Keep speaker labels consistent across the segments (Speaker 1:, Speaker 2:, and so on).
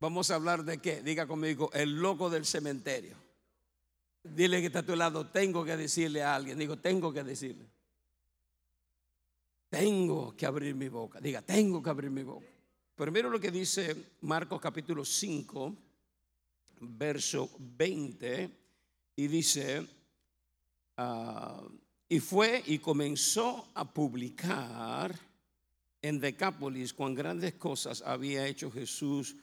Speaker 1: Vamos a hablar de qué? Diga conmigo, el loco del cementerio. Dile que está a tu lado, tengo que decirle a alguien. Digo, tengo que decirle. Tengo que abrir mi boca. Diga, tengo que abrir mi boca. Primero lo que dice Marcos capítulo 5, verso 20, y dice, ah, y fue y comenzó a publicar en Decápolis cuán grandes cosas había hecho Jesús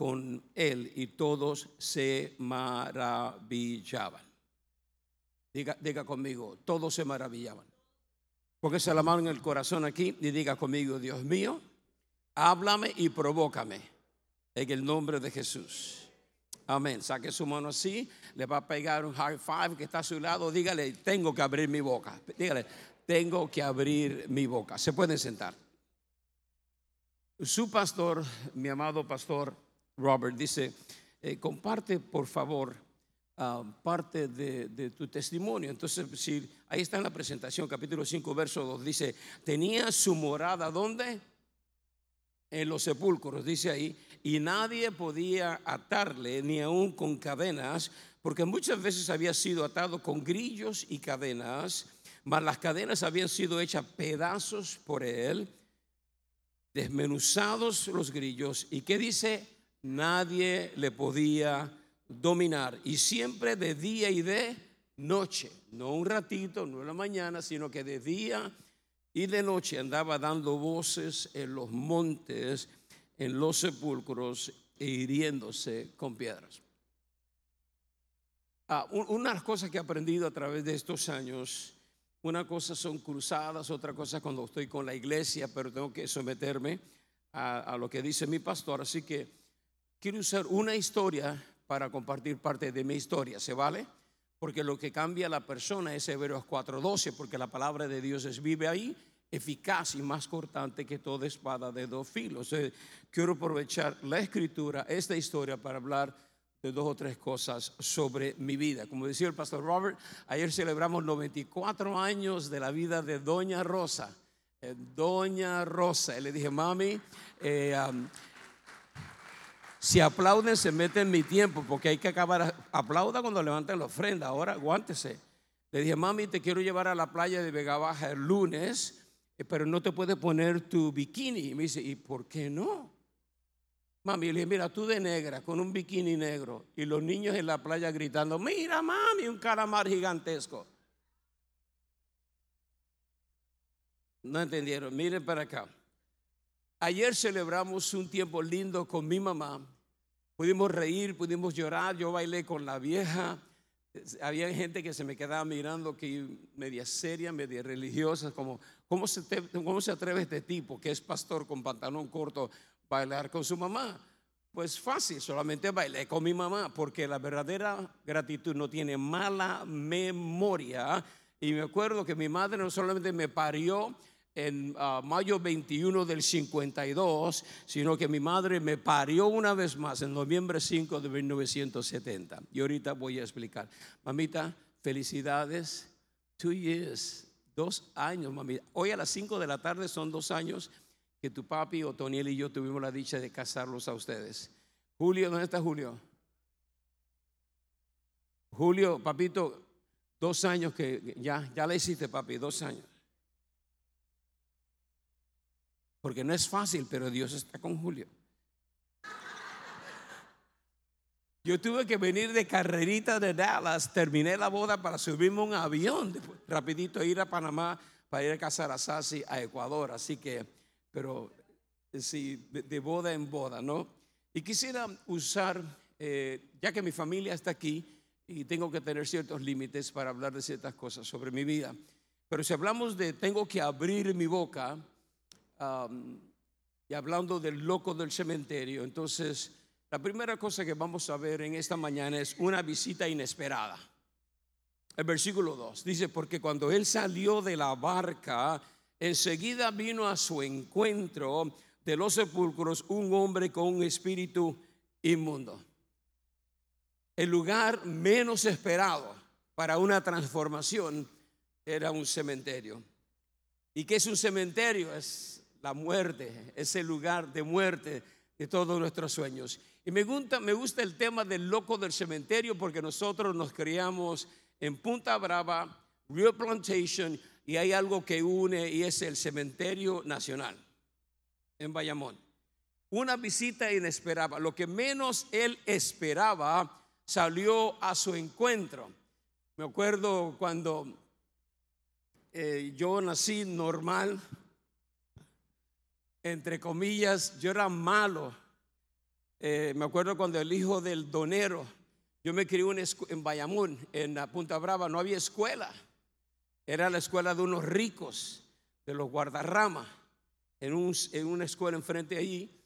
Speaker 1: con él y todos se maravillaban. Diga, diga conmigo, todos se maravillaban. Porque se la mano en el corazón aquí y diga conmigo, Dios mío, háblame y provócame en el nombre de Jesús. Amén. Saque su mano así, le va a pegar un high five que está a su lado. Dígale, tengo que abrir mi boca. Dígale, tengo que abrir mi boca. Se pueden sentar. Su pastor, mi amado pastor, Robert, dice, eh, comparte por favor ah, parte de, tu testimonio. Entonces, si ahí está en la presentación, capítulo 5, verso 2, dice, tenía su morada, ¿dónde? En los sepulcros, dice ahí, y nadie podía atarle ni aún con cadenas, porque muchas veces había sido atado con grillos y cadenas, mas las cadenas habían sido hechas pedazos por él, desmenuzados los grillos, y qué dice, nadie le podía dominar. Y siempre de día y de noche, no un ratito, no en la mañana, sino que de día y de noche andaba dando voces en los montes, en los sepulcros e hiriéndose con piedras. Ah, una de las cosas que he aprendido a través de estos años, una cosa son cruzadas, otra cosa cuando estoy con la iglesia, pero tengo que someterme a lo que dice mi pastor. Así que quiero usar una historia para compartir parte de mi historia, ¿se vale? Porque lo que cambia a la persona es Hebreos 4:12, porque la palabra de Dios es vive ahí, eficaz y más cortante que toda espada de dos filos. Eh, quiero aprovechar la escritura, esta historia, para hablar de dos o tres cosas sobre mi vida. Como decía el pastor Robert, ayer celebramos 94 años de la vida de Doña Rosa. Eh, Doña Rosa, y le dije, mami, eh, si aplauden, se meten en mi tiempo, porque hay que acabar. Aplauda cuando levanten la ofrenda. Ahora aguántese. Le dije, mami, te quiero llevar a la playa de Vega Baja el lunes, eh, pero no te puedes poner tu bikini. Y me dice, ¿y por qué no? Mami, le dije, mira, tú de negra, con un bikini negro, y los niños en la playa gritando, mira, mami, un calamar gigantesco. No entendieron, miren para acá. Ayer celebramos un tiempo lindo con mi mamá. Pudimos reír, pudimos llorar. Yo bailé con la vieja. Había gente que se me quedaba mirando que media seria, media religiosa, como ¿cómo se, cómo se atreve este tipo que es pastor con pantalón corto bailar con su mamá? Pues fácil, solamente bailé con mi mamá, porque la verdadera gratitud no tiene mala memoria. Y me acuerdo que mi madre no solamente me parió, en ah, mayo 21 del 52, sino que mi madre me parió una vez más en noviembre 5 de 1970. Y ahorita voy a explicar. Mamita, felicidades. Two years, dos años, mamita. Hoy a las 5 de la tarde son dos años que tu papi, Otoniel y yo tuvimos la dicha de casarlos a ustedes. Julio, ¿dónde está Julio? Julio, papito, dos años que ya, ya le hiciste, papi, dos años. Porque no es fácil, pero Dios está con Julio. Yo tuve que venir de carrerita de Dallas, terminé la boda para subirme un avión, rapidito ir a Panamá para ir a casar a Sassi a Ecuador. Así que, pero sí, de, boda en boda, ¿no? Y quisiera usar, eh, ya que mi familia está aquí y tengo que tener ciertos límites para hablar de ciertas cosas sobre mi vida, pero si hablamos de tengo que abrir mi boca, y hablando del loco del cementerio, entonces la primera cosa que vamos a ver en esta mañana es una visita inesperada. El versículo 2 dice, porque cuando él salió de la barca, enseguida vino a su encuentro de los sepulcros un hombre con un espíritu inmundo. El lugar menos esperado para una transformación era un cementerio. ¿Y qué es un cementerio? Es la muerte, ese lugar de muerte de todos nuestros sueños. Y me gusta, el tema del loco del cementerio porque nosotros nos criamos en Punta Brava, Real Plantation, y hay algo que une y es el cementerio nacional en Bayamón. Una visita inesperada. Lo que menos él esperaba salió a su encuentro. Me acuerdo cuando eh, yo nací normal, entre comillas, yo era malo. Eh, me acuerdo cuando el hijo del donero, yo me crié en Bayamón, en Punta Brava, no había escuela. Era la escuela de unos ricos, de los guardarramas, en, en una escuela enfrente de allí.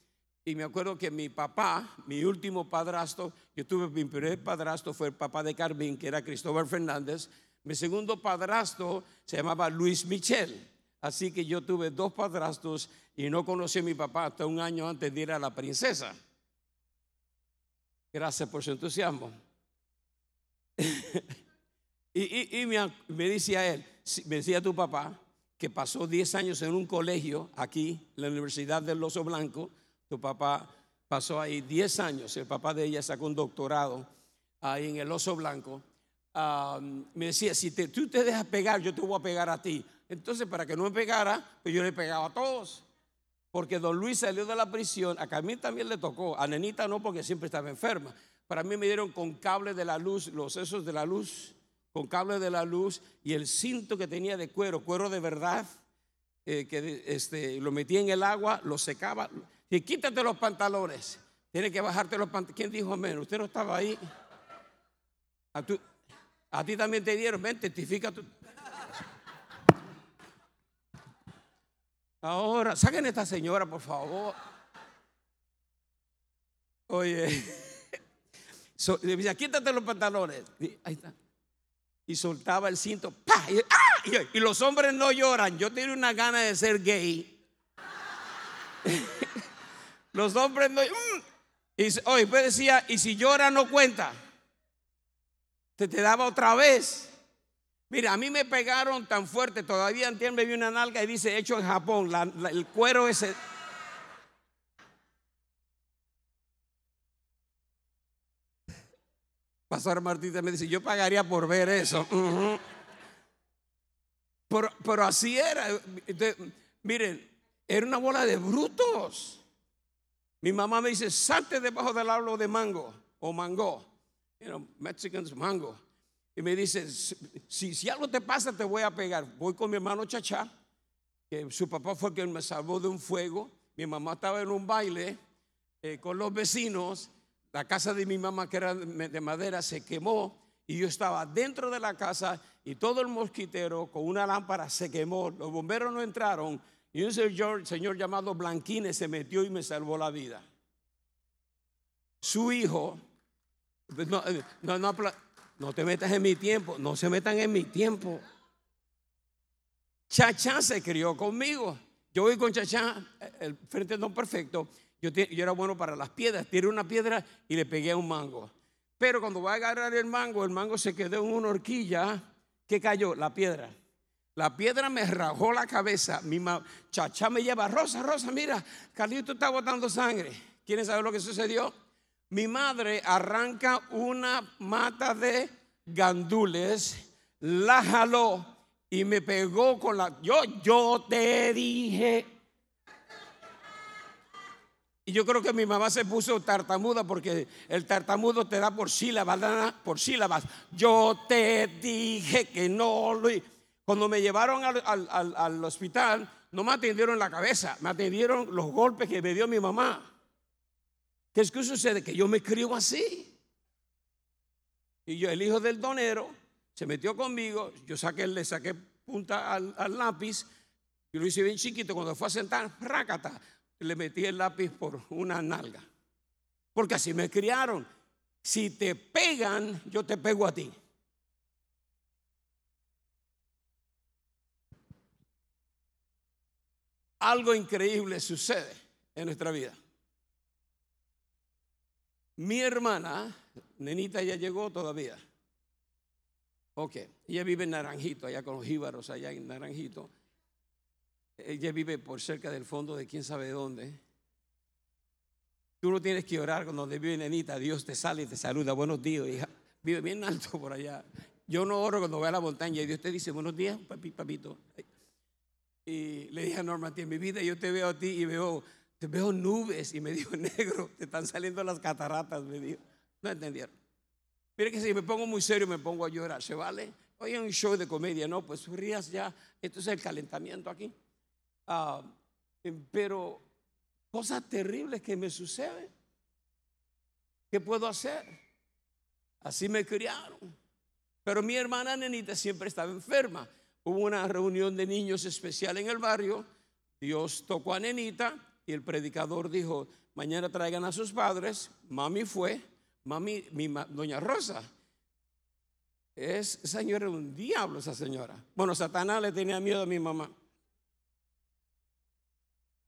Speaker 1: Y me acuerdo que mi papá, mi último padrastro, yo tuve mi primer padrastro, fue el papá de Carmen, que era Cristóbal Fernández. Mi segundo padrastro se llamaba Luis Michel. Así que yo tuve dos padrastros y no conocí a mi papá hasta un año antes de ir a la princesa. Gracias por su entusiasmo. y, me, decía él, me decía tu papá, que pasó 10 años en un colegio aquí, la Universidad del Oso Blanco. Tu papá pasó ahí 10 años. El papá de ella sacó un doctorado ahí en el Oso Blanco. me decía, si tú te dejas pegar, yo te voy a pegar a ti. Entonces, para que no me pegara, pues yo le pegaba a todos. Porque don Luis salió de la prisión, a Camila también le tocó, a Nenita no, porque siempre estaba enferma. Para mí me dieron con cable de la luz, los sesos de la luz, con cable de la luz y el cinto que tenía de cuero, cuero de verdad, eh, que este, lo metía en el agua, lo secaba. Y quítate los pantalones, tiene que bajarte los pantalones. ¿Quién dijo menos? Usted no estaba ahí. A, a ti también te dieron, ven, testifica tu. Ahora, saquen a esta señora, por favor. Oye, so, decía, quítate los pantalones. Ahí está. Y soltaba el cinto. ¡pah! ¡ah! Y, los hombres no lloran. Yo tengo una gana de ser gay. los hombres no. Mm. Y oye, pues decía, y si llora no cuenta. Te daba otra vez. Mira, a mí me pegaron tan fuerte, todavía entiendo, me vi una nalga y dice hecho en Japón, el cuero ese. Pastor Martínez me dice, yo pagaría por ver eso. pero, así era. miren, era una bola de brutos. Mi mamá me dice, salte debajo del árbol de mango o mango. You Mexicans mango. Y me dice, si, algo te pasa, te voy a pegar. Voy con mi hermano Chachá, que su papá fue quien me salvó de un fuego. Mi mamá estaba en un baile eh, con los vecinos. La casa de mi mamá, que era de madera, se quemó. Y yo estaba dentro de la casa y todo el mosquitero con una lámpara se quemó. Los bomberos no entraron. Y un señor, señor llamado Blanquines se metió y me salvó la vida. Su hijo, no, no, no, no te metas en mi tiempo, no se metan en mi tiempo. Chachá se crió conmigo. Yo voy con Chachá, el frente no perfecto. Yo, era bueno para las piedras. Tiré una piedra y le pegué a un mango. Pero cuando voy a agarrar el mango, el mango se quedó en una horquilla. ¿Qué cayó? La piedra. La piedra me rajó la cabeza. Mi Chachá me lleva, Rosa, Rosa, mira, Carlito está botando sangre. ¿Quieren saber lo que sucedió? Mi madre arranca una mata de gandules, la jaló y me pegó con la... Yo, yo te dije... Y yo creo que mi mamá se puso tartamuda porque el tartamudo te da por sílabas, por sílabas. Yo te dije que no lo... Cuando me llevaron al, al hospital, no me atendieron la cabeza, me atendieron los golpes que me dio mi mamá. ¿Qué es que sucede? Que yo me crío así. Y yo, el hijo del donero, se metió conmigo, yo saqué, le saqué punta al, lápiz, y lo hice bien chiquito, cuando fue a sentar, rácata, le metí el lápiz por una nalga. Porque así me criaron. Si te pegan, yo te pego a ti. Algo increíble sucede en nuestra vida. Mi hermana, nenita, ya llegó todavía. Ok, ella vive en Naranjito, allá con los jíbaros, allá en Naranjito. Ella vive por cerca del fondo de quién sabe dónde. Tú no tienes que orar cuando vive nenita, Dios te sale y te saluda. Buenos días, hija. Vive bien alto por allá. Yo no oro cuando voy a la montaña y Dios te dice, buenos días, papi, papito. Y le dije a Norma, en mi vida yo te veo a ti y veo, veo nubes. Y me dijo, negro, te están saliendo las cataratas, me dijo. No entendieron. Mire que si me pongo muy serio me pongo a llorar, ¿se vale? Hoy un show de comedia, no, pues rías ya, esto es el calentamiento aquí. Ah, pero cosas terribles que me suceden. ¿Qué puedo hacer? Así me criaron. Pero mi hermana Nenita siempre estaba enferma. Hubo una reunión de niños especial en el barrio. Dios tocó a Nenita y el predicador dijo, mañana traigan a sus padres. Mami fue, mami, mi doña Rosa. Es, señora un diablo, esa señora. Bueno, Satanás le tenía miedo a mi mamá.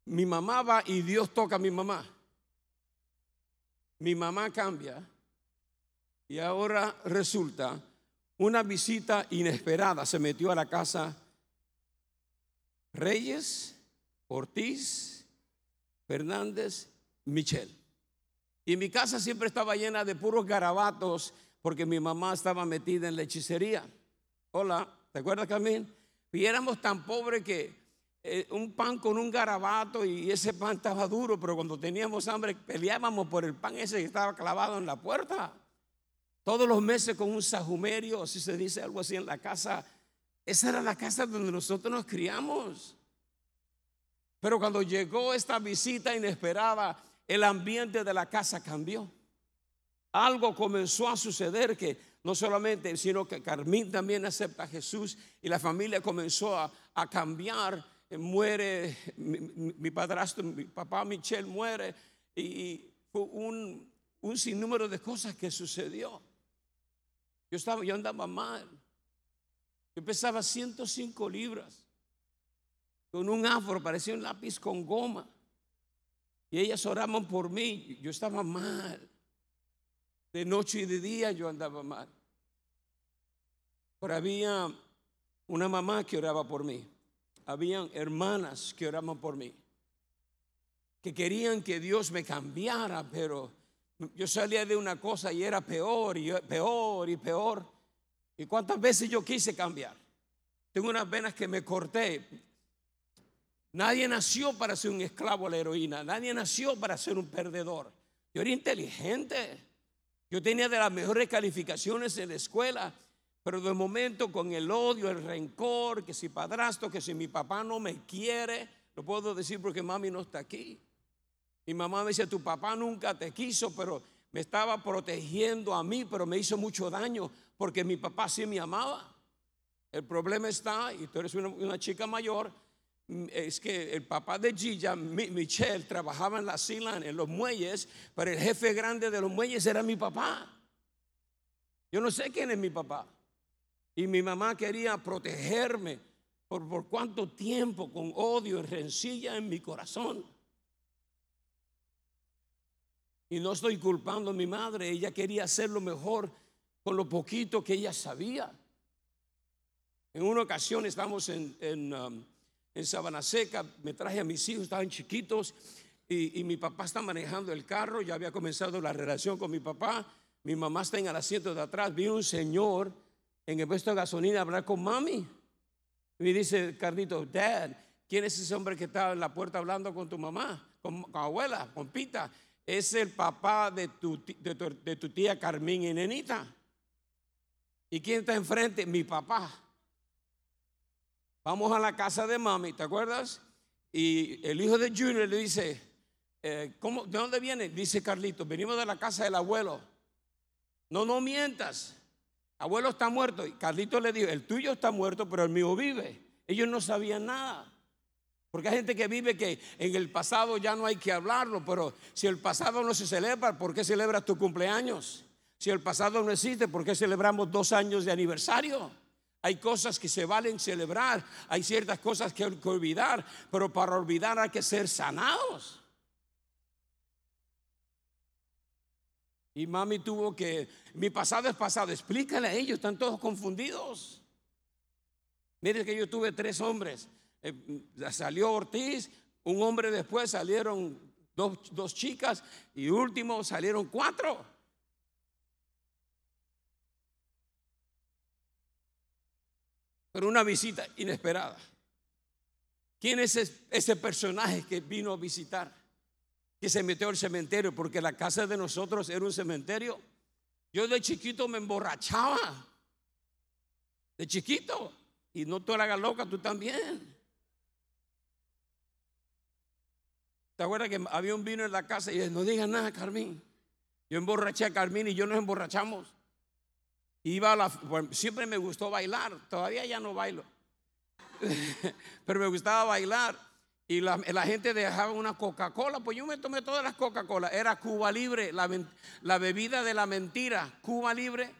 Speaker 1: Mi mamá va y Dios toca a mi mamá. Mi mamá cambia y ahora resulta una visita inesperada. Se metió a la casa Reyes, Ortiz, Fernández, Michel. Y mi casa siempre estaba llena de puros garabatos porque mi mamá estaba metida en la hechicería. Hola, ¿te acuerdas, Camín? Y éramos tan pobres que eh, un pan con un garabato y ese pan estaba duro, pero cuando teníamos hambre peleábamos por el pan ese que estaba clavado en la puerta. Todos los meses con un sajumerio, así se dice algo así en la casa. Esa era la casa donde nosotros nos criamos. Pero cuando llegó esta visita inesperada, el ambiente de la casa cambió. Algo comenzó a suceder que no solamente, sino que Carmín también acepta a Jesús y la familia comenzó a, a cambiar eh, muere, mi, padrastro, mi papá Michel muere y fue un, un sinnúmero de cosas que sucedió. Yo, estaba, yo andaba mal. Yo pesaba 105 libras. Con un afro, parecía un lápiz con goma. Y ellas oraban por mí. Yo estaba mal. De noche y de día yo andaba mal. Pero había una mamá que oraba por mí habían hermanas que oraban por mí, que querían que Dios me cambiara, pero yo salía de una cosa y era peor y peor y peor. ¿Y cuántas veces yo quise cambiar? Tengo unas venas que me corté. Nadie nació para ser un esclavo a la heroína, nadie nació para ser un perdedor. Yo era inteligente, yo tenía de las mejores calificaciones en la escuela pero de momento con el odio, el rencor, que si padrastro, que si mi papá no me quiere, lo puedo decir porque mami no está aquí. Mi mamá me dice, tu papá nunca te quiso, pero me estaba protegiendo a mí, pero me hizo mucho daño porque mi papá sí me amaba. El problema está, y tú eres una, chica mayor, es que el papá de Gilla, Michelle, trabajaba en la Silan, en los muelles, pero el jefe grande de los muelles era mi papá. Yo no sé quién es mi papá. Y mi mamá quería protegerme por, por cuánto tiempo con odio y rencilla en mi corazón. Y no estoy culpando a mi madre, ella quería hacer lo mejor con lo poquito que ella sabía. En una ocasión estábamos en, en, um, en Sabana Seca, me traje a mis hijos, estaban chiquitos, y, mi papá está manejando el carro, ya había comenzado la relación con mi papá, mi mamá está en el asiento de atrás, vi un señor en el puesto de gasolina hablar con mami. Me dice Carlito, Dad, ¿quién es ese hombre que está en la puerta hablando con tu mamá, con, abuela, con Pita? Es el papá de tu, de, tu, tía Carmín y Nenita. ¿Y quién está enfrente? Mi papá. Vamos a la casa de mami, ¿te acuerdas? Y el hijo de Junior le dice, eh, ¿cómo, ¿de dónde viene? Dice Carlito, venimos de la casa del abuelo. No, no mientas. Abuelo está muerto. Y Carlito le dijo, el tuyo está muerto, pero el mío vive. Ellos no sabían nada. Porque hay gente que vive que en el pasado ya no hay que hablarlo, pero si el pasado no se celebra, ¿por qué celebras tu cumpleaños? Si el pasado no existe, ¿por qué celebramos dos años de aniversario? Hay cosas que se valen celebrar, hay ciertas cosas que hay que olvidar, pero para olvidar hay que ser sanados. Y mami tuvo que, mi pasado es pasado, explícale a ellos, están todos confundidos. Mire que yo tuve tres hombres. Eh, salió Ortiz, un hombre después salieron dos, dos chicas y último salieron cuatro. Pero una visita inesperada. ¿Quién es ese personaje que vino a visitar? Que se metió al cementerio porque la casa de nosotros era un cementerio. Yo de chiquito me emborrachaba. De chiquito. Y no tú la loca, tú también. ¿Te acuerdas que había un vino en la casa y no digas nada, Carmín? Yo emborraché a Carmín y yo nos emborrachamos. Iba siempre me gustó bailar, todavía ya no bailo. Pero me gustaba bailar. Y la, gente dejaba una Coca-Cola, pues yo me tomé todas las Coca-Cola. Era Cuba Libre, la, la bebida de la mentira. Cuba Libre.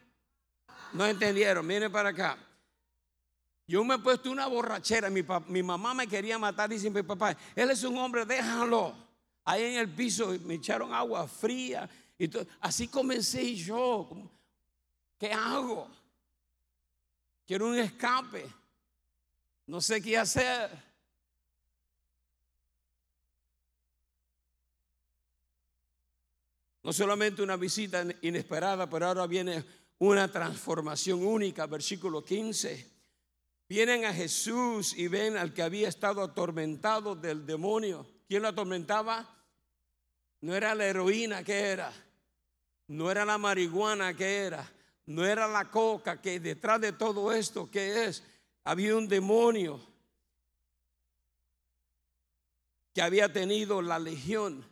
Speaker 1: No entendieron, miren para acá. Yo me he puesto una borrachera. Mi, mi mamá me quería matar. Dice mi papá, él es un hombre, déjalo. Ahí en el piso me echaron agua fría. Y Así comencé yo. ¿Qué hago? Quiero un escape. No sé qué hacer. No solamente una visita inesperada, pero ahora viene una transformación única. Versículo 15. Vienen a Jesús y ven al que había estado atormentado del demonio. ¿Quién lo atormentaba? No era la heroína que era, no era la marihuana que era, no era la coca que detrás de todo esto que es, había un demonio que había tenido la legión.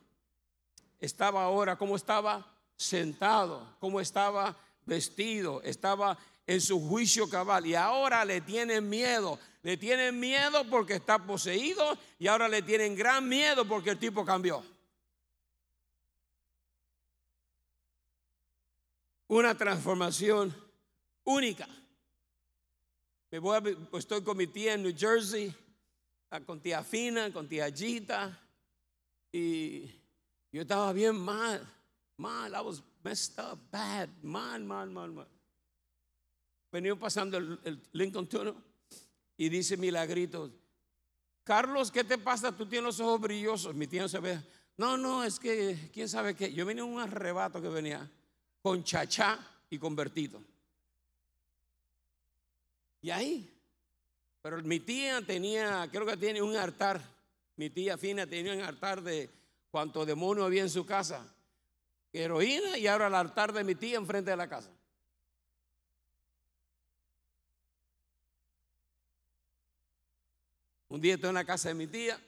Speaker 1: Estaba ahora, ¿cómo estaba? Sentado, ¿cómo estaba vestido? Estaba en su juicio cabal y ahora le tienen miedo. Le tienen miedo porque está poseído y ahora le tienen gran miedo porque el tipo cambió. Una transformación única. Me voy pues estoy con mi tía en New Jersey, ah, con tía Fina, con tía Gita, y yo estaba bien mal, mal, I was messed up, bad, mal, mal, mal, mal venía pasando el, Lincoln Tunnel y dice Milagrito, Carlos, ¿qué te pasa? Tú tienes los ojos brillosos. Mi tío se ve, no, no, es que, ¿quién sabe qué? Yo venía en un arrebato que venía con chachá y convertido. Y ahí, pero mi tía tenía, creo que tiene un altar, mi tía Fina tenía un altar de cuánto demonio había en su casa, heroína y ahora el altar de mi tía enfrente de la casa. Un día estoy en la casa de mi tía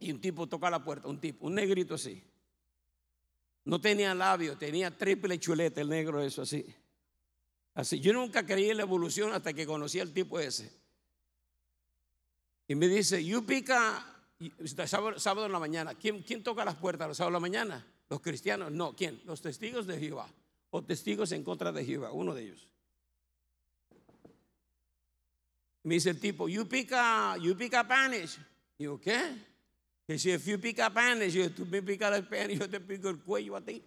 Speaker 1: y un tipo toca la puerta, un tipo, un negrito así. No tenía labio, tenía triple chuleta el negro, eso así. Así, yo nunca creí en la evolución hasta que conocí al tipo ese. Y me dice, you pica, sábado, sábado en la mañana, ¿quién, ¿quién toca las puertas los sábados en la mañana? Los cristianos, no, ¿quién? Los testigos de Jehová o testigos en contra de Jehová, uno de ellos. Me dice el tipo, you pick, you pick up Spanish. Digo, ¿qué? Dice, if you pick up Spanish, yo, tú me picas el Spanish, yo te pico el cuello a ti.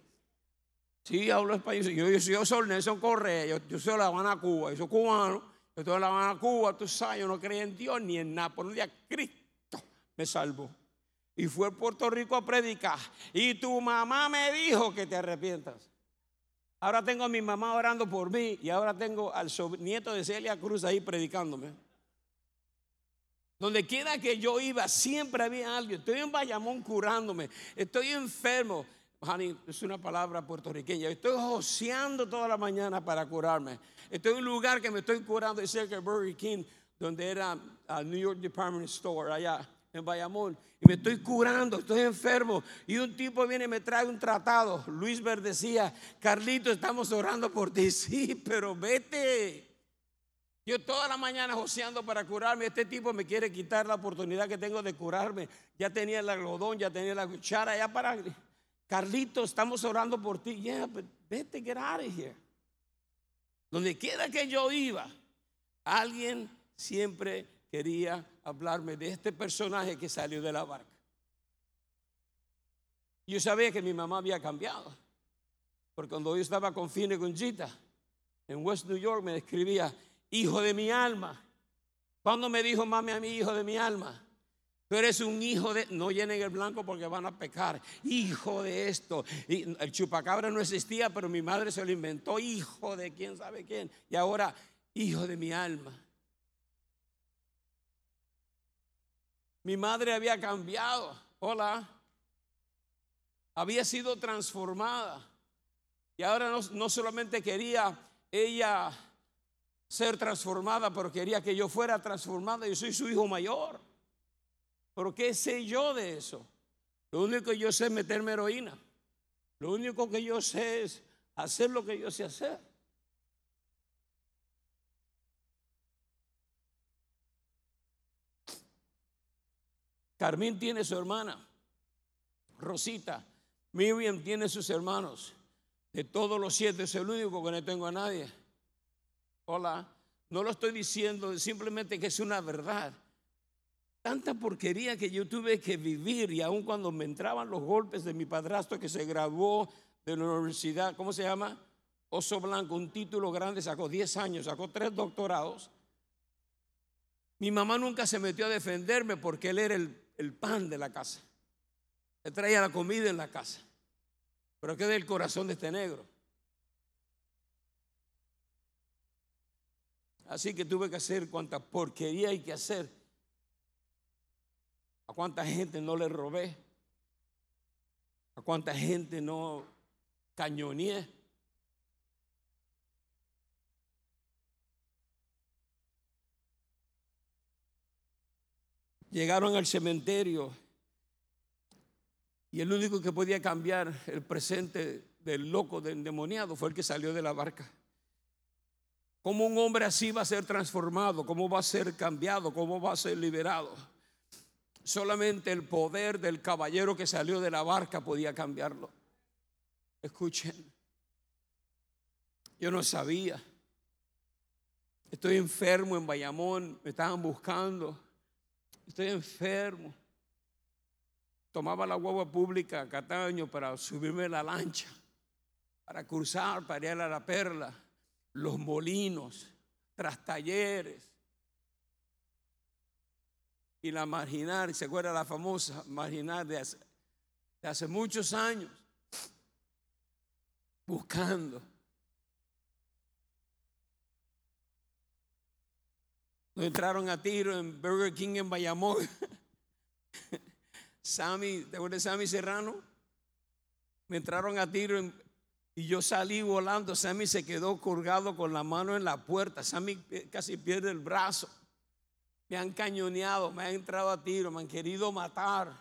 Speaker 1: Sí, hablo español. Yo, yo, yo soy Nelson Correa, yo, yo soy de La Habana, Cuba, yo soy cubano, yo soy de La Habana, Cuba, tú sabes, yo no creía en Dios ni en nada, por un día Cristo me salvó. Y fue a Puerto Rico a predicar. Y tu mamá me dijo que te arrepientas. Ahora tengo a mi mamá orando por mí y ahora tengo al nieto de Celia Cruz ahí predicándome. Donde quiera que yo iba, siempre había alguien. Estoy en Bayamón curándome. Estoy enfermo. Honey, es una palabra puertorriqueña. Estoy joseando toda la mañana para curarme. Estoy en un lugar que me estoy curando, es cerca de Burger King, donde era el New York Department Store, allá en Bayamón. Y me estoy curando, estoy enfermo. Y un tipo viene y me trae un tratado. Luis Ver decía, Carlito, estamos orando por ti. Sí, pero vete. Yo toda la mañana joseando para curarme. Este tipo me quiere quitar la oportunidad que tengo de curarme. Ya tenía el algodón, ya tenía la cuchara, ya para. Carlito, estamos orando por ti. Yeah, but vete, get out of here. Donde quiera que yo iba, alguien siempre quería hablarme de este personaje que salió de la barca. Yo sabía que mi mamá había cambiado. Porque cuando yo estaba con Fine Gunjita en West New York me escribía, hijo de mi alma. Cuando me dijo mami a mi hijo de mi alma? Tú eres un hijo de, no llenen el blanco porque van a pecar. Hijo de esto. Y el chupacabra no existía, pero mi madre se lo inventó. Hijo de quién sabe quién. Y ahora, hijo de mi alma. Mi madre había cambiado. Hola. Había sido transformada. Y ahora no, no solamente quería ella ser transformada, pero quería que yo fuera transformada. Yo soy su hijo mayor. Pero ¿qué sé yo de eso? Lo único que yo sé es meterme heroína. Lo único que yo sé es hacer lo que yo sé hacer. Carmín tiene su hermana, Rosita. Miriam tiene sus hermanos. De todos los siete es el único que no tengo a nadie. Hola, no lo estoy diciendo, simplemente que es una verdad. Tanta porquería que yo tuve que vivir y aun cuando me entraban los golpes de mi padrastro que se graduó de la universidad, ¿cómo se llama? Oso Blanco, un título grande, sacó 10 años, sacó tres doctorados. Mi mamá nunca se metió a defenderme porque él era el, el pan de la casa. Él traía la comida en la casa. Pero qué del corazón de este negro. Así que tuve que hacer cuanta porquería hay que hacer. A cuánta gente no le robé. A cuánta gente no cañoneé. Llegaron al cementerio y el único que podía cambiar el presente del loco, del endemoniado, fue el que salió de la barca. ¿Cómo un hombre así va a ser transformado? ¿Cómo va a ser cambiado? ¿Cómo va a ser liberado? Solamente el poder del caballero que salió de la barca podía cambiarlo. Escuchen, yo no sabía. Estoy enfermo en Bayamón, me estaban buscando. Estoy enfermo tomaba la guagua pública a Cataño para subirme la lancha, para cruzar, para ir a la perla, los molinos, tras talleres. Y la marginal, ¿se acuerda la famosa marginal de hace, muchos años? Buscando. Nos entraron a tiro en Burger King en Bayamón. Sammy, ¿te acuerdas de Sammy Serrano? Me entraron a tiro y yo salí volando. Sammy se quedó colgado con la mano en la puerta. Sammy casi pierde el brazo. Me han cañoneado, me han entrado a tiro, me han querido matar.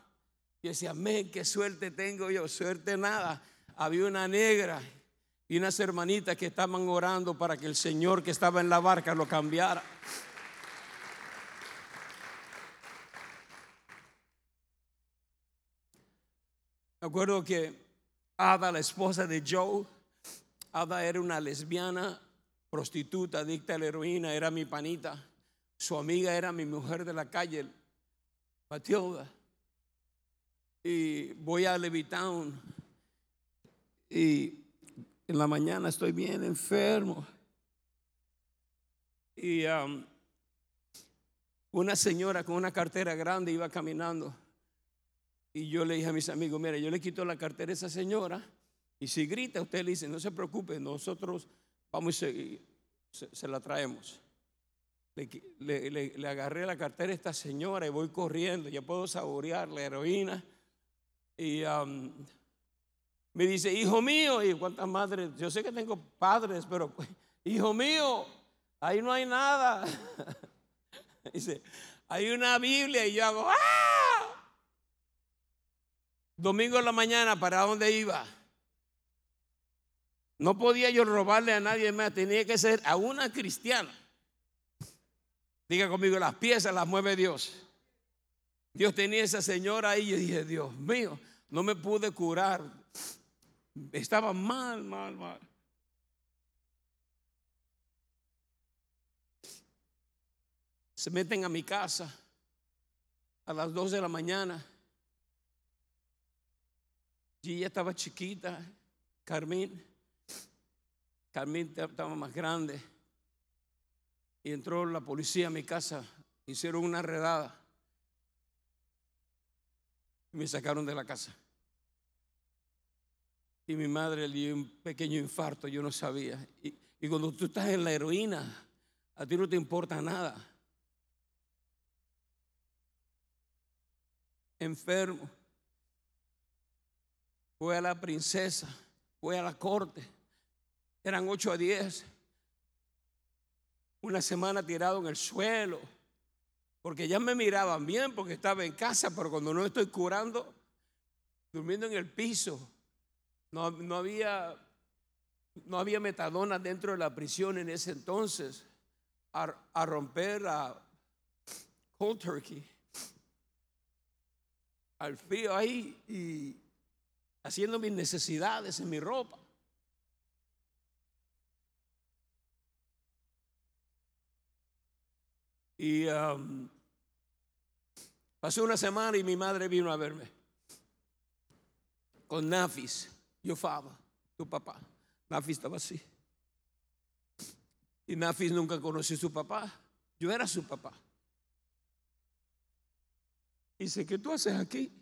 Speaker 1: Y decía, men, qué suerte tengo yo. Suerte nada. Había una negra y unas hermanitas que estaban orando para que el Señor que estaba en la barca lo cambiara. Me acuerdo que Ada, la esposa de Joe, Ada era una lesbiana, prostituta, adicta a la heroína, era mi panita. Su amiga era mi mujer de la calle, Matilda. Y voy a Levittown y en la mañana estoy bien enfermo. Y um, una señora con una cartera grande iba caminando y yo le dije a mis amigos, mire, yo le quito la cartera a esa señora y si grita, usted le dice, no se preocupe, nosotros vamos y se, la traemos. Le, agarré la cartera a esta señora y voy corriendo, ya puedo saborear la heroína. Y me dice, hijo mío, y cuántas madres, yo sé que tengo padres, pero hijo mío, ahí no hay nada. dice, hay una Biblia y yo hago, ¡ah! Domingo en la mañana, ¿para dónde iba? No podía yo robarle a nadie más, tenía que ser a una cristiana. Diga conmigo, las piezas las mueve Dios. Dios tenía esa señora ahí y yo dije, Dios mío, no me pude curar. Estaba mal, mal, mal. Se meten a mi casa a las dos de la mañana ella estaba chiquita, Carmín. Carmín estaba más grande. Y entró la policía a mi casa. Hicieron una redada. y me sacaron de la casa. Y mi madre le dio un pequeño infarto, yo no sabía. Y, y cuando tú estás en la heroína, a ti no te importa nada. Enfermo. Fue a la princesa, fue a la corte. Eran ocho a diez. Una semana tirado en el suelo. Porque ya me miraban bien porque estaba en casa, pero cuando no estoy curando, durmiendo en el piso, no, no había, no había metadona dentro de la prisión en ese entonces. A, a romper a cold turkey, al frío ahí y haciendo mis necesidades en mi ropa. Y um, pasó una semana y mi madre vino a verme con Nafis, yo faba, tu papá. Nafis estaba así. Y Nafis nunca conoció a su papá. Yo era su papá. Dice, ¿qué tú haces aquí?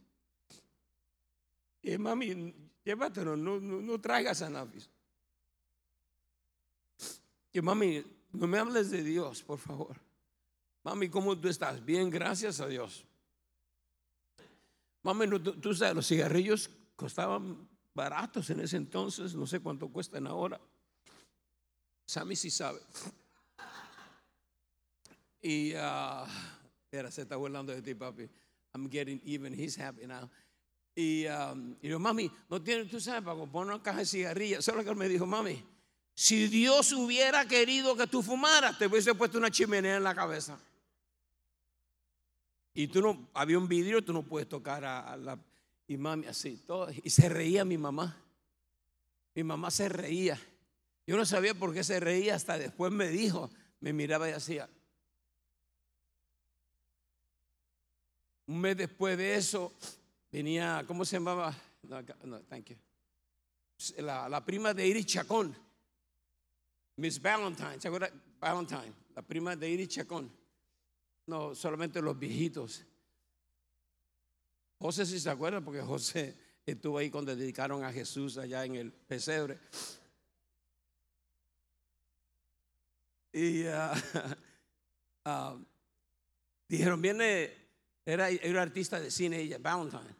Speaker 1: Y mami, llévatelo, no, no, no traigas a Nafis. Y mami, no me hables de Dios, por favor. Mami, ¿cómo tú estás? Bien, gracias a Dios. Mami, tú, sabes, los cigarrillos costaban baratos en ese entonces, no sé cuánto cuestan ahora. Sammy sí sabe. Y, uh, se está burlando de ti, papi. I'm getting even, he's happy now. Y, um, y yo, mami, no tienes, tú sabes, para poner una caja de cigarrillas. Eso es lo que él me dijo, mami. Si Dios hubiera querido que tú fumaras, te hubiese puesto una chimenea en la cabeza. Y tú no, había un vidrio, tú no puedes tocar a, la. Y mami, así, todo. Y se reía mi mamá. Mi mamá se reía. Yo no sabía por qué se reía, hasta después me dijo, me miraba y hacía. Un mes después de eso, venía, ¿cómo se llamaba? No, thank you. La, la, prima de Iris Chacón, Miss Valentine, ¿se acuerda? Valentine, la prima de Iris Chacón. No, solamente los viejitos. José si se acuerda, porque José estuvo ahí cuando dedicaron a Jesús allá en el pesebre. Y uh, uh, dijeron, viene, era, era artista de cine ella, Valentine,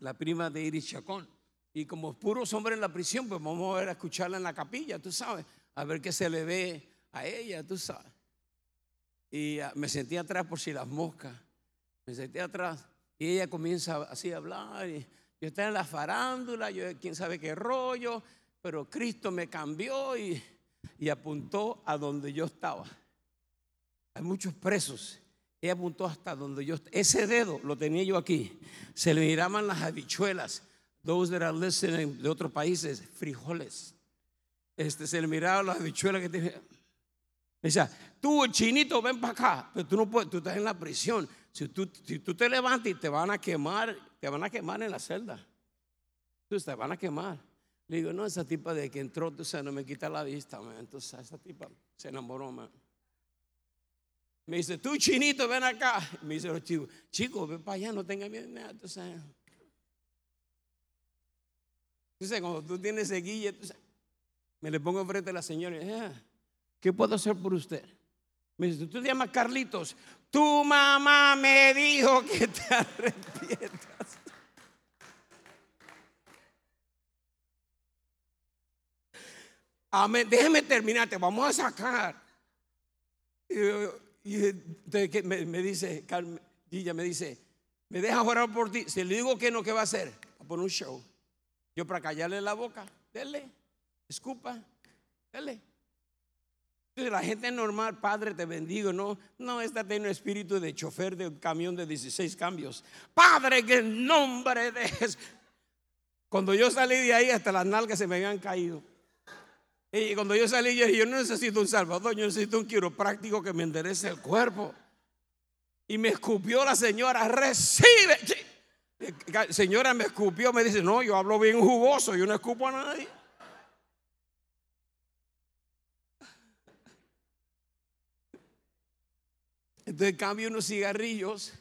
Speaker 1: la prima de Iris Chacón. Y como puros hombres en la prisión, pues vamos a ver a escucharla en la capilla, tú sabes, a ver qué se le ve a ella, tú sabes. Y ah, me sentí atrás por si las moscas. Me sentí atrás. Y ella comienza así a hablar. Y yo estaba en la farándula, yo quién sabe qué rollo. Pero Cristo me cambió y, y apuntó a donde yo estaba. Hay muchos presos. Ella apuntó hasta donde yo. Ese dedo lo tenía yo aquí. Se le miraban las habichuelas. Those that are listening de otros países, frijoles. Este, se le miraban las habichuelas que tenía. Dice, tú, chinito, ven para acá. Pero tú no puedes, tú estás en la prisión. Si tú, si tú te levantas y te van a quemar, te van a quemar en la celda. Tú te van a quemar. Le digo, no, esa tipa de que entró, tú sabes, no me quita la vista, Entonces, esa tipa se enamoró, man. Me dice, tú, chinito, ven acá. Me dice los chicos, chicos, ven para allá, no tengas miedo. Tú sabes. Tú cuando tú tienes seguilla, tú sabes, me le pongo enfrente a la señora y ah, ¿Qué puedo hacer por usted? Me dice, tú te llamas Carlitos. Tu mamá me dijo que te arrepientas. Amén. Déjeme terminar, te vamos a sacar. Y, me, dice, ella me dice, me deja orar por ti. Si le digo que no, ¿qué va a hacer? a poner un show. Yo para callarle la boca, dele, escupa, dele la gente normal, Padre, te bendigo. No, no, esta tiene un espíritu de chofer de un camión de 16 cambios. Padre, que en nombre de Jesús. Cuando yo salí de ahí, hasta las nalgas se me habían caído. Y cuando yo salí, yo dije, yo no necesito un salvador, yo necesito un quiropráctico que me enderece el cuerpo. Y me escupió la señora, recibe. Señora me escupió, me dice, no, yo hablo bien jugoso, yo no escupo a nadie. Entonces cambio unos cigarrillos,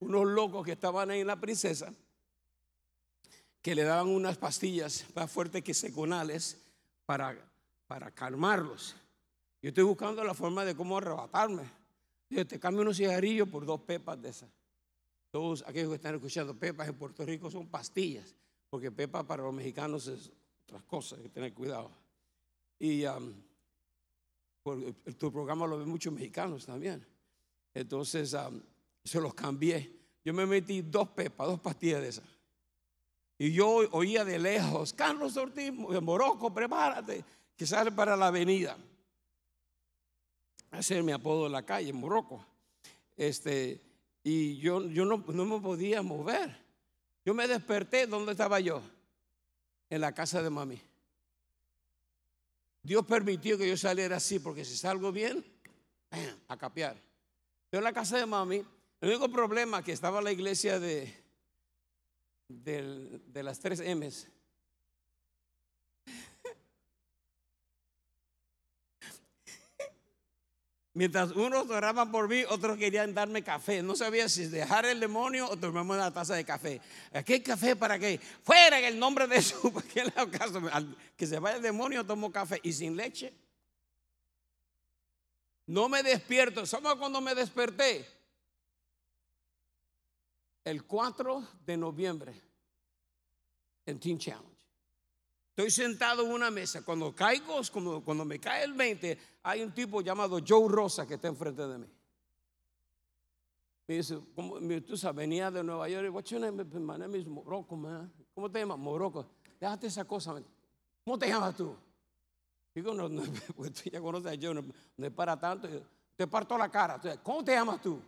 Speaker 1: unos locos que estaban ahí en la princesa, que le daban unas pastillas más fuertes que seconales para, para calmarlos. Yo estoy buscando la forma de cómo arrebatarme. Yo te cambio unos cigarrillos por dos pepas de esas. Todos aquellos que están escuchando pepas en Puerto Rico son pastillas, porque pepa para los mexicanos es otras cosas, hay que tener cuidado. Y um, tu programa lo ven muchos mexicanos también. Entonces um, se los cambié. Yo me metí dos pepas, dos pastillas de esas. Y yo oía de lejos, Carlos Ortiz, Morocco, prepárate, que sale para la avenida. Ese es mi apodo en la calle, en Morocco. Este, y yo, yo no, no me podía mover. Yo me desperté, ¿dónde estaba yo? En la casa de mami. Dios permitió que yo saliera así, porque si salgo bien, a capear. Yo en la casa de mami, el único problema que estaba la iglesia de, de las tres M's. Mientras unos oraban por mí, otros querían darme café. No sabía si dejar el demonio o tomarme una taza de café. ¿Qué café para qué? Fuera en el nombre de Jesús. Que se vaya el demonio, tomo café. ¿Y sin leche? No me despierto. ¿Sabes cuando me desperté? El 4 de noviembre en Teen Challenge. Estoy sentado en una mesa. Cuando caigo, cuando me cae el 20, hay un tipo llamado Joe Rosa que está enfrente de mí. Me dice, ¿cómo, tú sabes, venía de Nueva York. What's your name? My name is Morocco, man. ¿Cómo te llamas? Morocco. Déjate esa cosa. ¿Cómo te llamas tú? Digo, no, pues tú ya conoces a no, no es para tanto. Te parto la cara. ¿Cómo te llamas tú?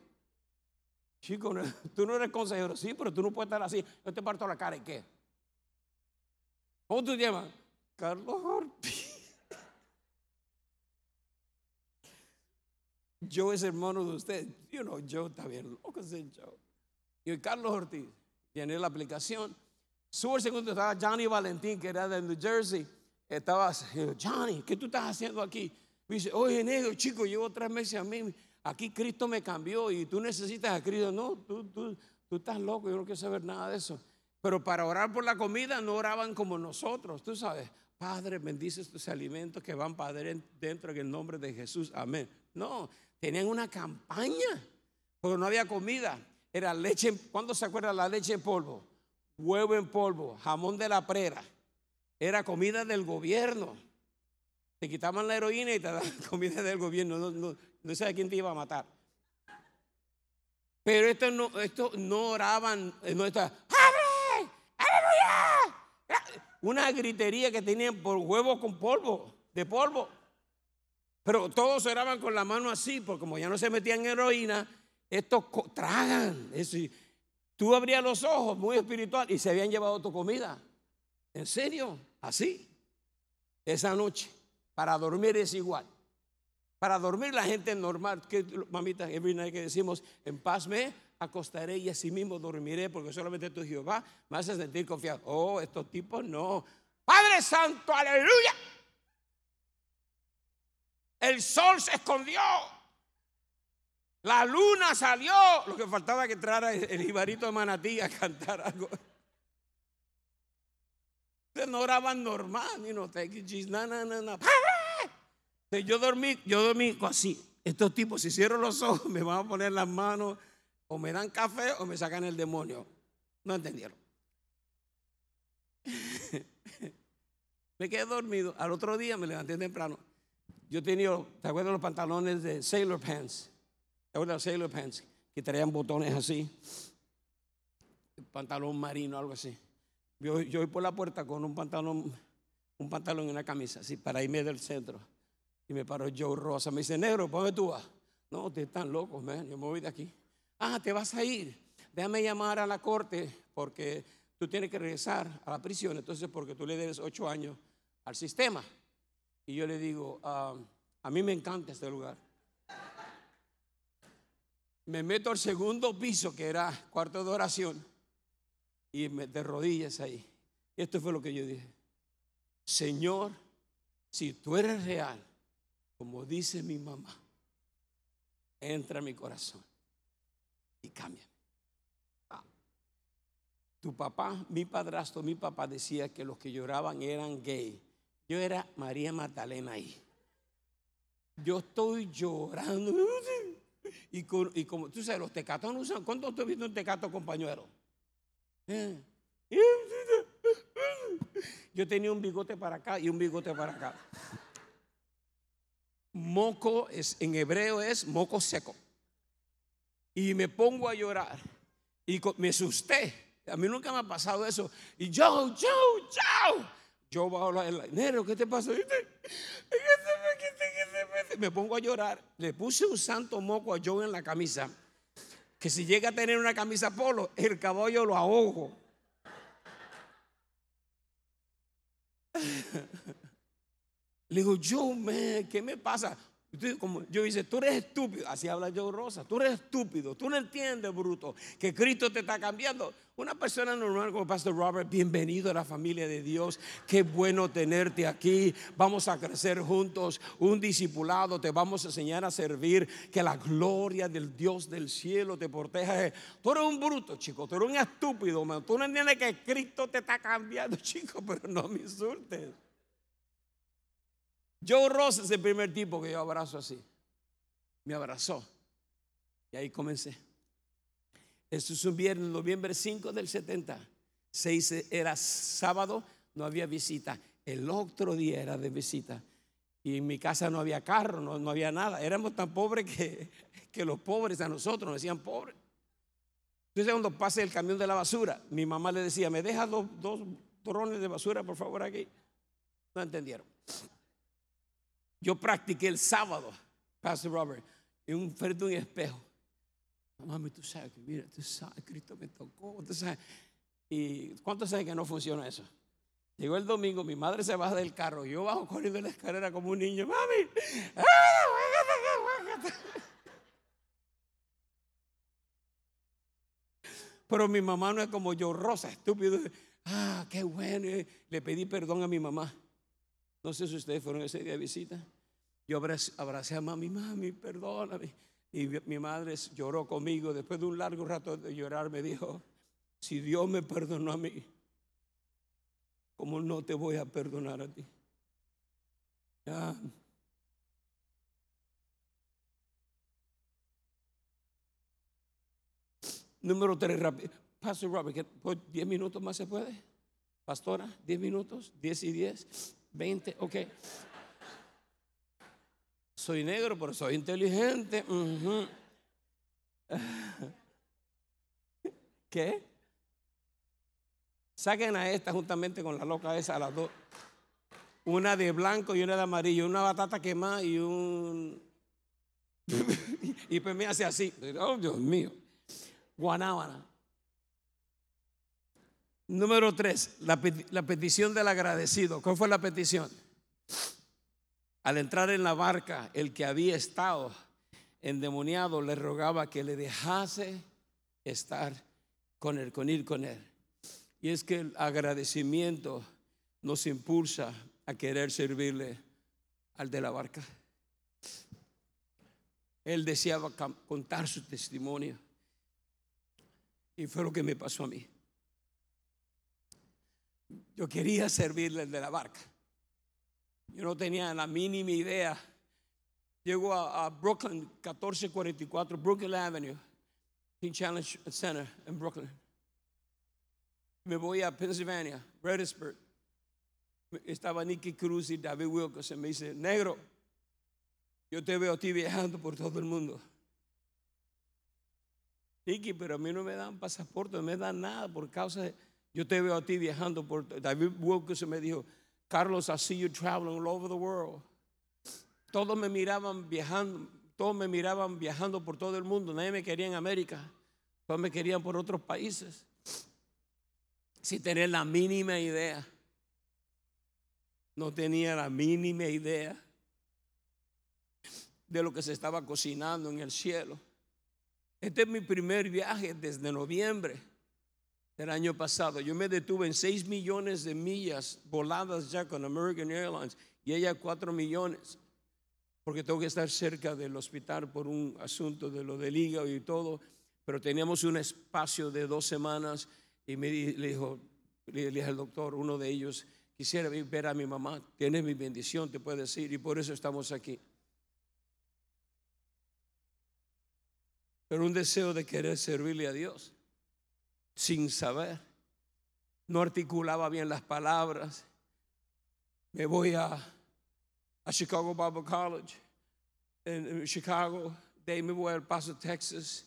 Speaker 1: Chico, tú no eres consejero, sí, pero tú no puedes estar así. Yo te parto la cara, ¿y qué? ¿Cómo tú te llamas? Carlos Ortiz. Yo es hermano de usted. Yo no, yo bien loco ese Joe. Y Carlos Ortiz, llené la aplicación. Subo el segundo, estaba Johnny Valentín, que era de New Jersey. Estaba, Johnny, ¿qué tú estás haciendo aquí? Dice, oye, negro, chico, llevo tres meses a mí. Aquí Cristo me cambió y tú necesitas a Cristo. No, tú, tú, tú estás loco, yo no quiero saber nada de eso. Pero para orar por la comida no oraban como nosotros, tú sabes. Padre, bendice estos alimentos que van para dentro en el nombre de Jesús. Amén. No, tenían una campaña, porque no había comida. Era leche, ¿cuándo se acuerda la leche en polvo? Huevo en polvo, jamón de la prera. Era comida del gobierno. Te quitaban la heroína y te daban comida del gobierno. No, no, no quién te iba a matar. Pero esto no, esto no oraban, no está, ¡Abre! ¡Aleluya! Una gritería que tenían por huevos con polvo, de polvo. Pero todos oraban con la mano así, porque como ya no se metían heroína, estos tragan. Eso, tú abrías los ojos, muy espiritual, y se habían llevado tu comida. ¿En serio? Así. Esa noche. Para dormir es igual. Para dormir la gente normal, que mamita, every night que decimos, en paz me acostaré y así mismo dormiré, porque solamente tu Jehová me hace sentir confiado. Oh, estos tipos no. Padre Santo, aleluya. El sol se escondió. La luna salió. Lo que faltaba que entrara el ibarito de Manatí a cantar algo. Ustedes no oraban normal, you know, Yo dormí, yo dormí así. Estos tipos, si cierro los ojos, me van a poner las manos, o me dan café o me sacan el demonio. No entendieron. me quedé dormido. Al otro día me levanté temprano. Yo tenía, ¿te acuerdas los pantalones de Sailor Pants? ¿Te acuerdas los Sailor Pants? Que traían botones así. Pantalón marino, algo así. Yo, yo voy por la puerta con un pantalón, un pantalón y una camisa, así, para irme del centro. Y me paró Joe Rosa. Me dice, negro, ¿por dónde tú vas? No, ustedes están locos, man. Yo me voy de aquí. Ah, te vas a ir. Déjame llamar a la corte porque tú tienes que regresar a la prisión. Entonces, porque tú le debes ocho años al sistema. Y yo le digo, ah, a mí me encanta este lugar. Me meto al segundo piso, que era cuarto de oración, y me de rodillas ahí. Y esto fue lo que yo dije. Señor, si tú eres real, como dice mi mamá, entra a mi corazón y cambia. Ah. tu papá, mi padrastro, mi papá decía que los que lloraban eran gay. Yo era María Magdalena ahí. Yo estoy llorando. Y, como tú sabes, los tecatos no usan. ¿Cuántos tú has visto un tecato compañero? Yo tenía un bigote para acá y un bigote para acá. Moco es, en hebreo es moco seco. Y me pongo a llorar. Y me asusté. A mí nunca me ha pasado eso. Y yo, yo, yo. Yo voy a hablar, negro, ¿qué te pasa? Me pongo a llorar. Le puse un santo moco a Joe en la camisa. Que si llega a tener una camisa polo, el caballo lo ahogo. Le digo, Joe, ¿qué me pasa? Yo dice, tú eres estúpido, así habla Joe Rosa, tú eres estúpido, tú no entiendes, bruto, que Cristo te está cambiando. Una persona normal como Pastor Robert, bienvenido a la familia de Dios, qué bueno tenerte aquí, vamos a crecer juntos, un discipulado, te vamos a enseñar a servir, que la gloria del Dios del cielo te proteja. Tú eres un bruto, chico, tú eres un estúpido, tú no entiendes que Cristo te está cambiando, chico, pero no me insultes. Joe Ross es el primer tipo que yo abrazo así. Me abrazó. Y ahí comencé. Esto es un viernes, noviembre 5 del 70. Seis era sábado, no había visita. El otro día era de visita. Y en mi casa no había carro, no, había nada. Éramos tan pobres que, que, los pobres a nosotros nos decían pobres. Entonces cuando pase el camión de la basura, mi mamá le decía, me deja dos, dos torrones de basura, por favor, aquí. No entendieron. Yo practiqué el sábado, Pastor Robert, en un frente de un espejo. Mami, tú sabes que, mira, tú sabes, Cristo me tocó, tú sabes. ¿Y cuántos saben que no funciona eso? Llegó el domingo, mi madre se baja del carro, yo bajo corriendo la escalera como un niño, mami. Pero mi mamá no es como yo, rosa, estúpido. Ah, qué bueno. Le pedí perdón a mi mamá. No sé si ustedes fueron ese día de visita. Yo abracé a mami, mami, perdóname. Y mi madre lloró conmigo. Después de un largo rato de llorar, me dijo: Si Dios me perdonó a mí, ¿cómo no te voy a perdonar a ti? Número tres, rápido. Pastor Robert, ¿diez minutos más se puede? Pastora, diez minutos, diez y diez. 20, ok. Soy negro, pero soy inteligente. ¿Qué? Saquen a esta juntamente con la loca esa, a las dos. Una de blanco y una de amarillo. Una batata quemada y un. y pues me hace así. Oh, Dios mío. Guanábana. Número tres, la, petición del agradecido. ¿Cuál fue la petición? Al entrar en la barca, el que había estado endemoniado le rogaba que le dejase estar con él, con ir con él. Y es que el agradecimiento nos impulsa a querer servirle al de la barca. Él deseaba contar su testimonio. Y fue lo que me pasó a mí. Yo quería servirle de la barca. Yo no tenía la mínima idea. Llego a, Brooklyn, 1444 Brooklyn Avenue, King Challenge Center en Brooklyn. Me voy a Pennsylvania, Redsburg. Estaba Nicky Cruz y David Wilkerson. Me dice, negro, yo te veo a ti viajando por todo el mundo. Nicky, pero a mí no me dan pasaporte, no me dan nada por causa de yo te veo a ti viajando por. David Wilkerson me dijo, Carlos, I see you traveling all over the world. Todos me miraban viajando, todos me miraban viajando por todo el mundo. Nadie me quería en América. Todos me querían por otros países. Sin tener la mínima idea. No tenía la mínima idea de lo que se estaba cocinando en el cielo. Este es mi primer viaje desde noviembre el año pasado. Yo me detuve en 6 millones de millas voladas ya con American Airlines y ella 4 millones, porque tengo que estar cerca del hospital por un asunto de lo del hígado y todo, pero teníamos un espacio de dos semanas y me dijo, le dije al doctor, uno de ellos, quisiera ver a mi mamá, tienes mi bendición, te puede decir, y por eso estamos aquí. Pero un deseo de querer servirle a Dios, sin saber. No articulaba bien las palabras. Me voy a, a Chicago Bible College, en, Chicago, de ahí me voy al Paso, Texas,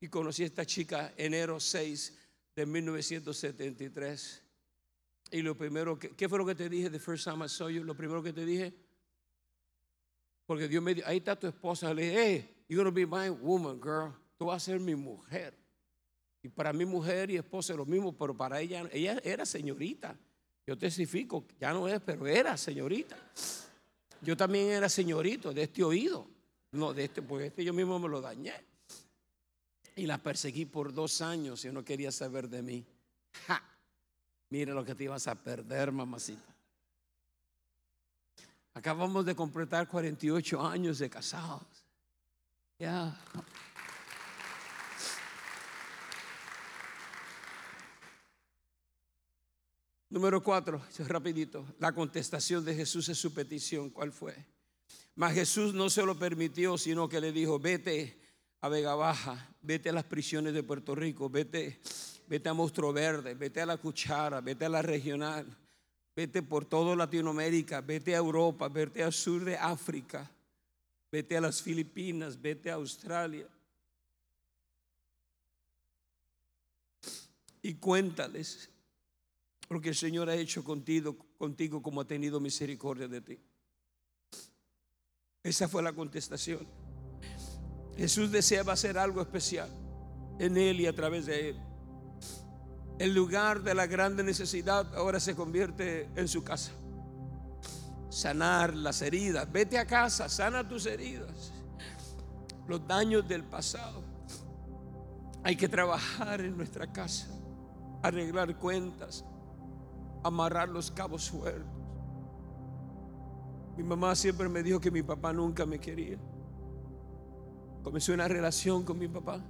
Speaker 1: y conocí a esta chica enero 6 de 1973. Y lo primero que, ¿qué fue lo que te dije the first time I saw you? Lo primero que te dije, porque Dios me dijo, ahí está tu esposa. Le dije, hey, you're gonna be my woman, girl. Tú vas a ser mi mujer. Y para mi mujer y esposa es lo mismo, pero para ella, ella era señorita. Yo testifico, ya no es, pero era señorita. Yo también era señorito de este oído. No, de este, porque este yo mismo me lo dañé. Y la perseguí por dos años y no quería saber de mí. ¡Ja! Mira lo que te ibas a perder, mamacita. Acabamos de completar 48 años de casados. Ya. Número cuatro, rapidito. La contestación de Jesús es su petición. ¿Cuál fue? Mas Jesús no se lo permitió, sino que le dijo, vete a Vega Baja, vete a las prisiones de Puerto Rico, vete, vete a Monstruo Verde, vete a la Cuchara, vete a la regional, vete por toda Latinoamérica, vete a Europa, vete al sur de África, vete a las Filipinas, vete a Australia. Y cuéntales lo que el Señor ha hecho contigo, contigo como ha tenido misericordia de ti. Esa fue la contestación. Jesús deseaba hacer algo especial en él y a través de él. El lugar de la grande necesidad ahora se convierte en su casa. Sanar las heridas. Vete a casa, sana tus heridas. Los daños del pasado. Hay que trabajar en nuestra casa, arreglar cuentas, amarrar los cabos sueltos. Mi mamá siempre me dijo que mi papá nunca me quería. Comencé una relación con mi papá.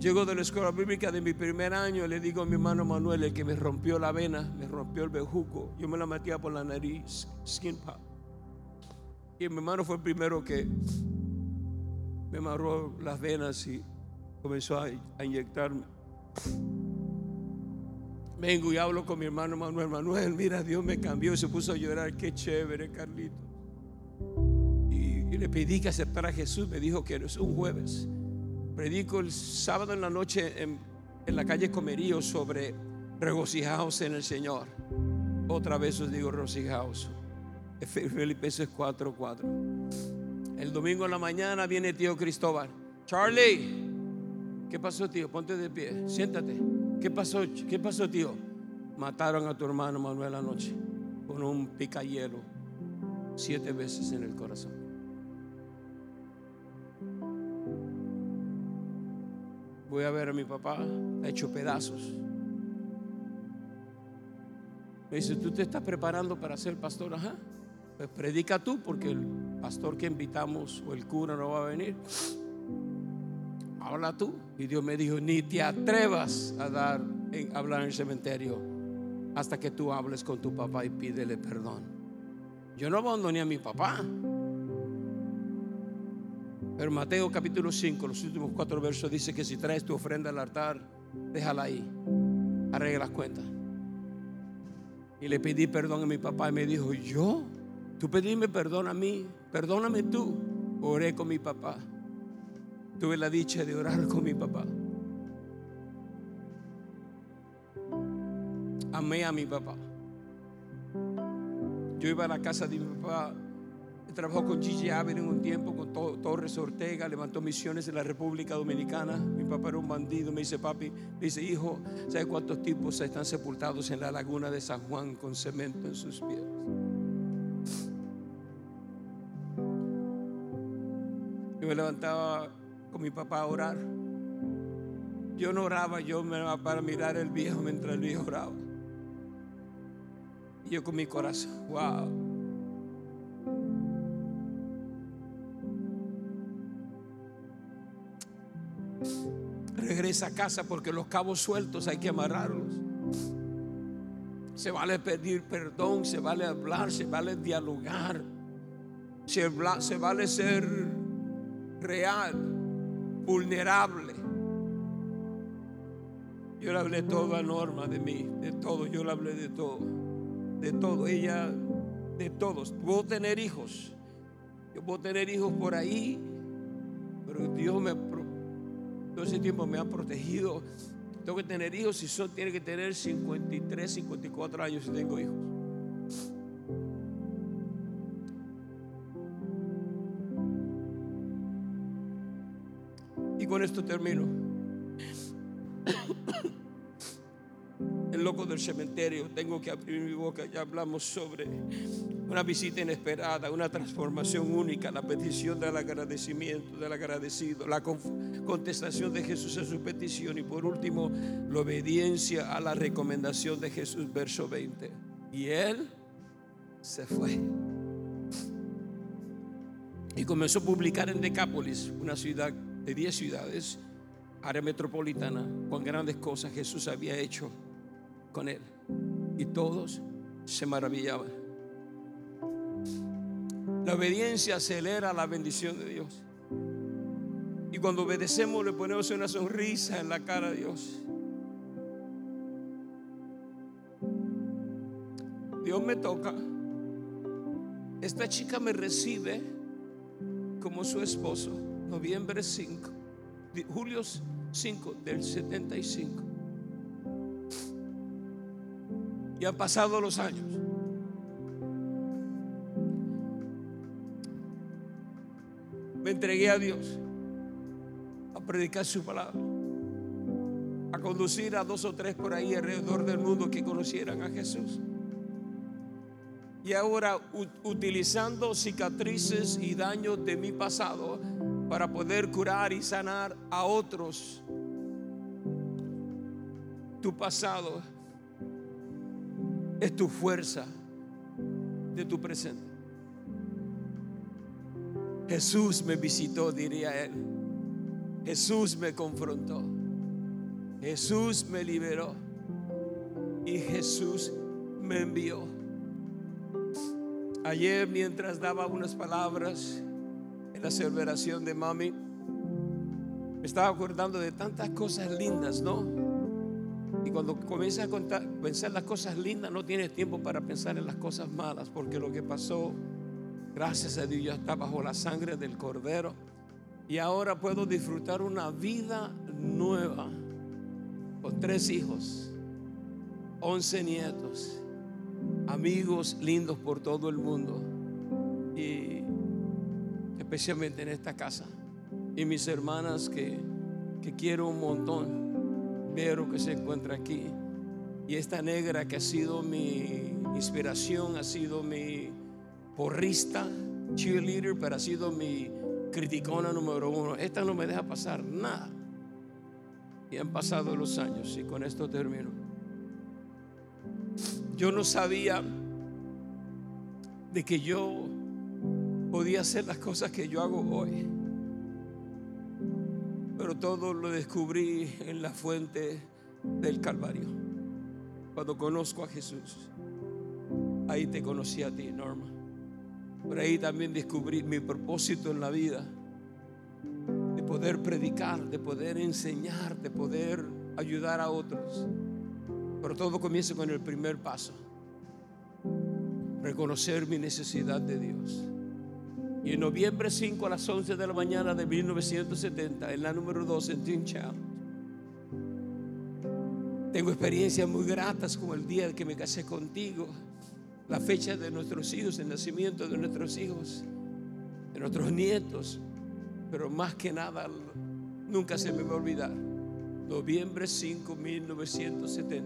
Speaker 1: Llego de la escuela bíblica de mi primer año, le digo a mi hermano Manuel, el que me rompió la vena, me rompió el bejuco, yo me la metía por la nariz, skin pop. Y mi hermano fue el primero que me amarró las venas y comenzó a, a inyectarme. Vengo y hablo con mi hermano Manuel. Manuel, mira, Dios me cambió y se puso a llorar. Qué chévere, Carlito. Y, le pedí que aceptara a Jesús. Me dijo que es un jueves. Predico el sábado en la noche en, la calle Comerío sobre regocijaos en el Señor. Otra vez os digo regocijaos. Filipenses 4:4. 4. El domingo en la mañana viene tío Cristóbal. Charlie, ¿qué pasó, tío? Ponte de pie, siéntate. ¿Qué pasó? ¿Qué pasó, tío? Mataron a tu hermano Manuel anoche con un picayelo siete veces en el corazón. Voy a ver a mi papá, ha hecho pedazos. Me dice, ¿tú te estás preparando para ser pastor? Ajá. Pues predica tú, porque el pastor que invitamos o el cura no va a venir. Habla tú. Y Dios me dijo, ni te atrevas a dar, en, hablar en el cementerio hasta que tú hables con tu papá y pídele perdón. Yo no abandoné a mi papá. Pero Mateo capítulo 5, los últimos cuatro versos dice que si traes tu ofrenda al altar, déjala ahí. Arregla las cuentas. Y le pedí perdón a mi papá y me dijo, yo, tú pedime perdón a mí, perdóname tú. Oré con mi papá. Tuve la dicha de orar con mi papá. Amé a mi papá. Yo iba a la casa de mi papá. Trabajó con Gigi Ávila en un tiempo, con Torres Ortega, levantó misiones en la República Dominicana. Mi papá era un bandido. Me dice, papi, me dice, hijo, ¿sabes cuántos tipos están sepultados en la laguna de San Juan con cemento en sus pies? Yo me levantaba con mi papá a orar. Yo no oraba, yo me iba para mirar el viejo mientras el viejo oraba. Y yo con mi corazón, wow. esa casa porque los cabos sueltos hay que amarrarlos. Se vale pedir perdón, se vale hablar, se vale dialogar, se vale ser real, vulnerable. Yo le hablé todo a Norma de mí, de todo, yo le hablé de todo, de todo, ella, de todos. Puedo tener hijos, yo puedo tener hijos por ahí, pero Dios me, todo ese tiempo me ha protegido. Tengo que tener hijos y son, tiene que tener 53, 54 años si tengo hijos. Y con esto termino. El loco del cementerio, tengo que abrir mi boca, ya hablamos sobre una visita inesperada, una transformación única, la petición del agradecimiento, del agradecido, la contestación de Jesús a su petición y por último, la obediencia a la recomendación de Jesús, verso 20. Y él se fue. Y comenzó a publicar en Decápolis, una ciudad de 10 ciudades, área metropolitana, con grandes cosas Jesús había hecho con él. Y todos se maravillaban. La obediencia acelera la bendición de Dios. Y cuando obedecemos le ponemos una sonrisa en la cara de Dios. Dios me toca. Esta chica me recibe como su esposo. Noviembre 5, julio 5 del 75. Y han pasado los años. me entregué a Dios a predicar su palabra, a conducir a dos o tres por ahí alrededor del mundo que conocieran a Jesús. Y ahora utilizando cicatrices y daños de mi pasado para poder curar y sanar a otros. Tu pasado es tu fuerza de tu presente. Jesús me visitó, diría él. Jesús me confrontó. Jesús me liberó. Y Jesús me envió. Ayer mientras daba unas palabras en la celebración de mami, me estaba acordando de tantas cosas lindas, ¿no? Y cuando comienza a pensar las cosas lindas, no tienes tiempo para pensar en las cosas malas, porque lo que pasó Gracias a Dios ya está bajo la sangre del cordero. Y ahora puedo disfrutar una vida nueva con tres hijos, once nietos, amigos lindos por todo el mundo y especialmente en esta casa. Y mis hermanas que, que quiero un montón, Vero que se encuentra aquí. Y esta negra que ha sido mi inspiración, ha sido mi porrista, cheerleader, pero ha sido mi criticona número uno. Esta no me deja pasar nada. Y han pasado los años y con esto termino. Yo no sabía de que yo podía hacer las cosas que yo hago hoy. Pero todo lo descubrí en la fuente del Calvario. Cuando conozco a Jesús. Ahí te conocí a ti, Norma. Por ahí también descubrí mi propósito en la vida, de poder predicar, de poder enseñar, de poder ayudar a otros. Pero todo comienza con el primer paso, reconocer mi necesidad de Dios. Y en noviembre 5 a las 11 de la mañana de 1970, en la número 2 en Teen tengo experiencias muy gratas como el día que me casé contigo la fecha de nuestros hijos, el nacimiento de nuestros hijos, de nuestros nietos, pero más que nada, nunca se me va a olvidar, noviembre 5, 1970.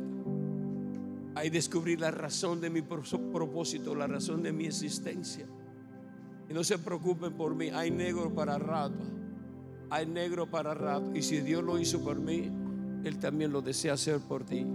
Speaker 1: Ahí descubrí la razón de mi propósito, la razón de mi existencia. Y no se preocupen por mí, hay negro para rato, hay negro para rato. Y si Dios lo hizo por mí, Él también lo desea hacer por ti.